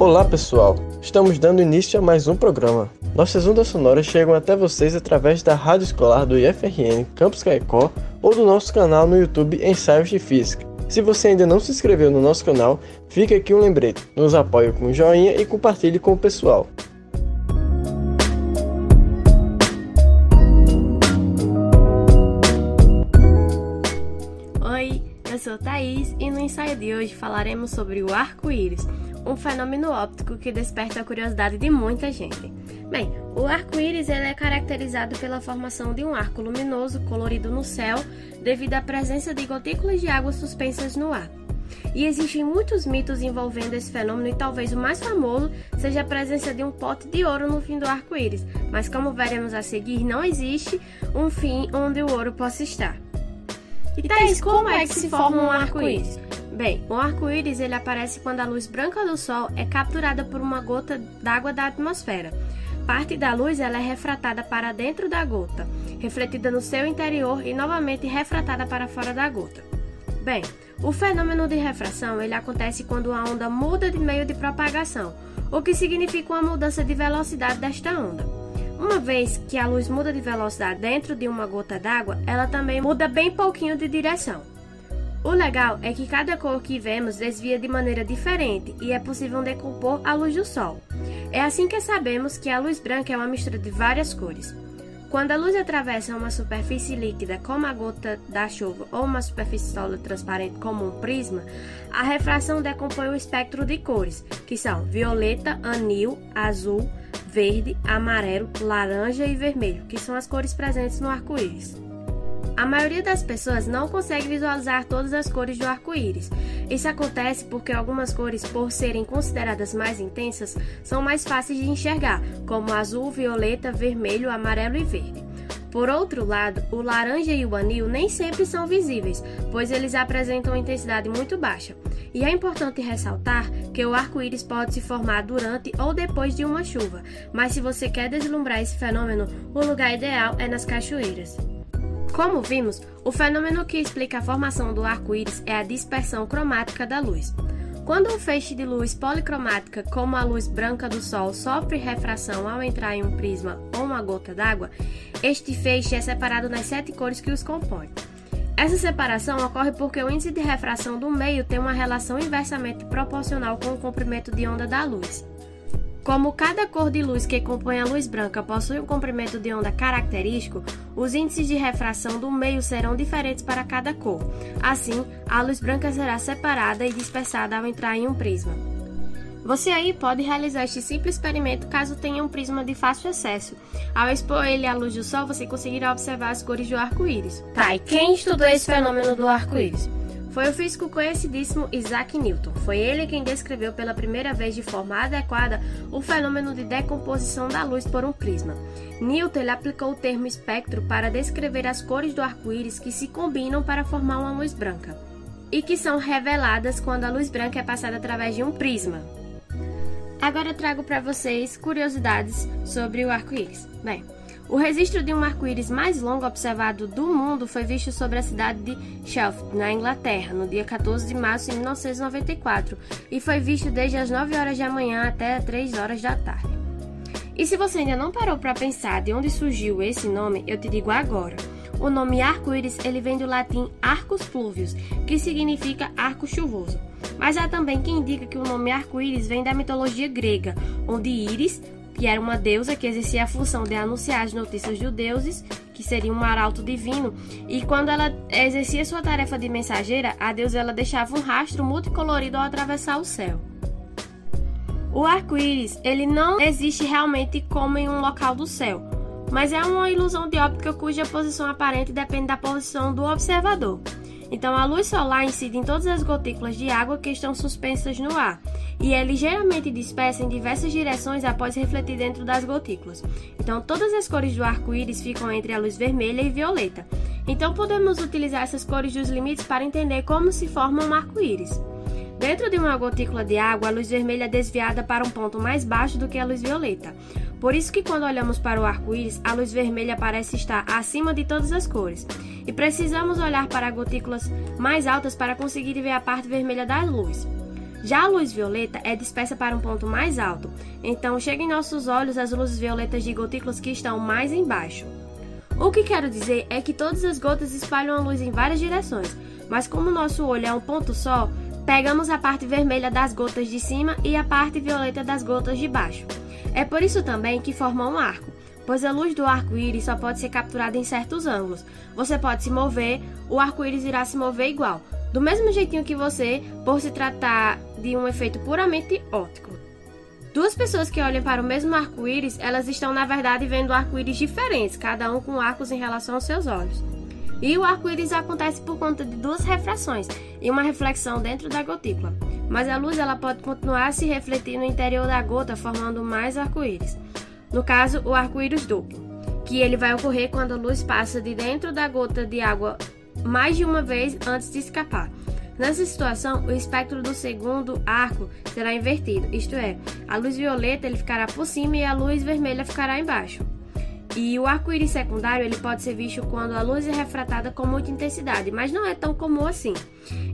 Olá pessoal, estamos dando início a mais um programa. Nossas ondas sonoras chegam até vocês através da rádio escolar do IFRN Campus Caicó ou do nosso canal no YouTube Ensaios de Física. Se você ainda não se inscreveu no nosso canal, fica aqui um lembrete, nos apoie com um joinha e compartilhe com o pessoal. Oi, eu sou Thaís e no ensaio de hoje falaremos sobre o arco-íris, um fenômeno óptico que desperta a curiosidade de muita gente. Bem, o arco-íris é caracterizado pela formação de um arco luminoso colorido no céu devido à presença de gotículas de água suspensas no ar. E existem muitos mitos envolvendo esse fenômeno e talvez o mais famoso seja a presença de um pote de ouro no fim do arco-íris, mas como veremos a seguir, não existe um fim onde o ouro possa estar. E Thais, como é que se forma um arco-íris? Bem, o arco-íris ele aparece quando a luz branca do Sol é capturada por uma gota d'água da atmosfera. Parte da luz ela é refratada para dentro da gota, refletida no seu interior e novamente refratada para fora da gota. Bem, o fenômeno de refração ele acontece quando a onda muda de meio de propagação, o que significa uma mudança de velocidade desta onda. Uma vez que a luz muda de velocidade dentro de uma gota d'água, ela também muda bem pouquinho de direção. O legal é que cada cor que vemos desvia de maneira diferente e é possível decompor a luz do sol. É assim que sabemos que a luz branca é uma mistura de várias cores. Quando a luz atravessa uma superfície líquida, como a gota da chuva, ou uma superfície sólida transparente, como um prisma, a refração decompõe o espectro de cores, que são violeta, anil, azul, verde, amarelo, laranja e vermelho, que são as cores presentes no arco-íris. A maioria das pessoas não consegue visualizar todas as cores do arco-íris. Isso acontece porque algumas cores, por serem consideradas mais intensas, são mais fáceis de enxergar, como azul, violeta, vermelho, amarelo e verde. Por outro lado, o laranja e o anil nem sempre são visíveis, pois eles apresentam intensidade muito baixa. E é importante ressaltar que o arco-íris pode se formar durante ou depois de uma chuva, mas se você quer deslumbrar esse fenômeno, o lugar ideal é nas cachoeiras. Como vimos, o fenômeno que explica a formação do arco-íris é a dispersão cromática da luz. Quando um feixe de luz policromática, como a luz branca do Sol, sofre refração ao entrar em um prisma ou uma gota d'água, este feixe é separado nas sete cores que os compõem. Essa separação ocorre porque o índice de refração do meio tem uma relação inversamente proporcional com o comprimento de onda da luz. Como cada cor de luz que compõe a luz branca possui um comprimento de onda característico, os índices de refração do meio serão diferentes para cada cor. Assim, a luz branca será separada e dispersada ao entrar em um prisma. Você aí pode realizar este simples experimento caso tenha um prisma de fácil acesso. Ao expor ele à luz do sol, você conseguirá observar as cores do arco-íris. Tá, e quem estudou esse fenômeno do arco-íris? Foi o físico conhecidíssimo Isaac Newton. Foi ele quem descreveu pela primeira vez de forma adequada o fenômeno de decomposição da luz por um prisma. Newton aplicou o termo espectro para descrever as cores do arco-íris que se combinam para formar uma luz branca e que são reveladas quando a luz branca é passada através de um prisma. Agora eu trago para vocês curiosidades sobre o arco-íris. Bem, o registro de um arco-íris mais longo observado do mundo foi visto sobre a cidade de Sheffield, na Inglaterra, no dia 14 de março de 1994, e foi visto desde as 9 horas da manhã até as 3 horas da tarde. E se você ainda não parou para pensar de onde surgiu esse nome, eu te digo agora. O nome arco-íris ele vem do latim arcus pluvius, que significa arco chuvoso. Mas há também quem indica que o nome arco-íris vem da mitologia grega, onde íris que era uma deusa que exercia a função de anunciar as notícias dos deuses, que seria um arauto divino, e quando ela exercia sua tarefa de mensageira, a deusa ela deixava um rastro multicolorido ao atravessar o céu. O arco-íris, ele não existe realmente como em um local do céu, mas é uma ilusão de óptica cuja posição aparente depende da posição do observador. Então, a luz solar incide em todas as gotículas de água que estão suspensas no ar e é ligeiramente dispersa em diversas direções após refletir dentro das gotículas. Então, todas as cores do arco-íris ficam entre a luz vermelha e violeta. Então, podemos utilizar essas cores dos limites para entender como se forma um arco-íris. Dentro de uma gotícula de água, a luz vermelha é desviada para um ponto mais baixo do que a luz violeta. Por isso que quando olhamos para o arco-íris, a luz vermelha parece estar acima de todas as cores. E precisamos olhar para gotículas mais altas para conseguir ver a parte vermelha da luz. Já a luz violeta é dispersa para um ponto mais alto, então chega em nossos olhos as luzes violetas de gotículas que estão mais embaixo. O que quero dizer é que todas as gotas espalham a luz em várias direções, mas como nosso olho é um ponto só, pegamos a parte vermelha das gotas de cima e a parte violeta das gotas de baixo. É por isso também que formam um arco, pois a luz do arco-íris só pode ser capturada em certos ângulos. Você pode se mover, o arco-íris irá se mover igual, do mesmo jeitinho que você, por se tratar de um efeito puramente óptico. Duas pessoas que olham para o mesmo arco-íris, elas estão na verdade vendo arco-íris diferentes, cada um com arcos em relação aos seus olhos. E o arco-íris acontece por conta de duas refrações e uma reflexão dentro da gotícula. Mas a luz ela pode continuar a se refletir no interior da gota, formando mais arco-íris. No caso, o arco-íris duplo, que ele vai ocorrer quando a luz passa de dentro da gota de água mais de uma vez antes de escapar. Nessa situação, o espectro do segundo arco será invertido, isto é, a luz violeta ele ficará por cima e a luz vermelha ficará embaixo. E o arco-íris secundário ele pode ser visto quando a luz é refratada com muita intensidade, mas não é tão comum assim.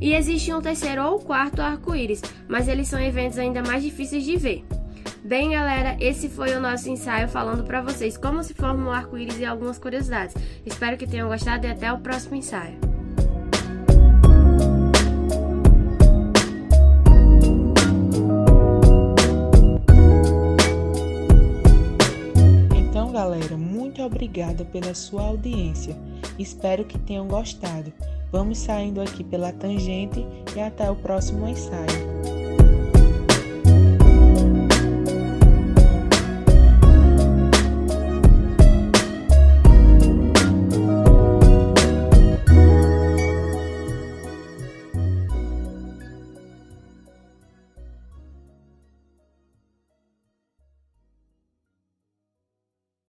E existe um terceiro ou quarto arco-íris, mas eles são eventos ainda mais difíceis de ver. Bem, galera, esse foi o nosso ensaio falando para vocês como se forma o arco-íris e algumas curiosidades. Espero que tenham gostado e até o próximo ensaio. Obrigada pela sua audiência. Espero que tenham gostado. Vamos saindo aqui pela tangente e até o próximo ensaio.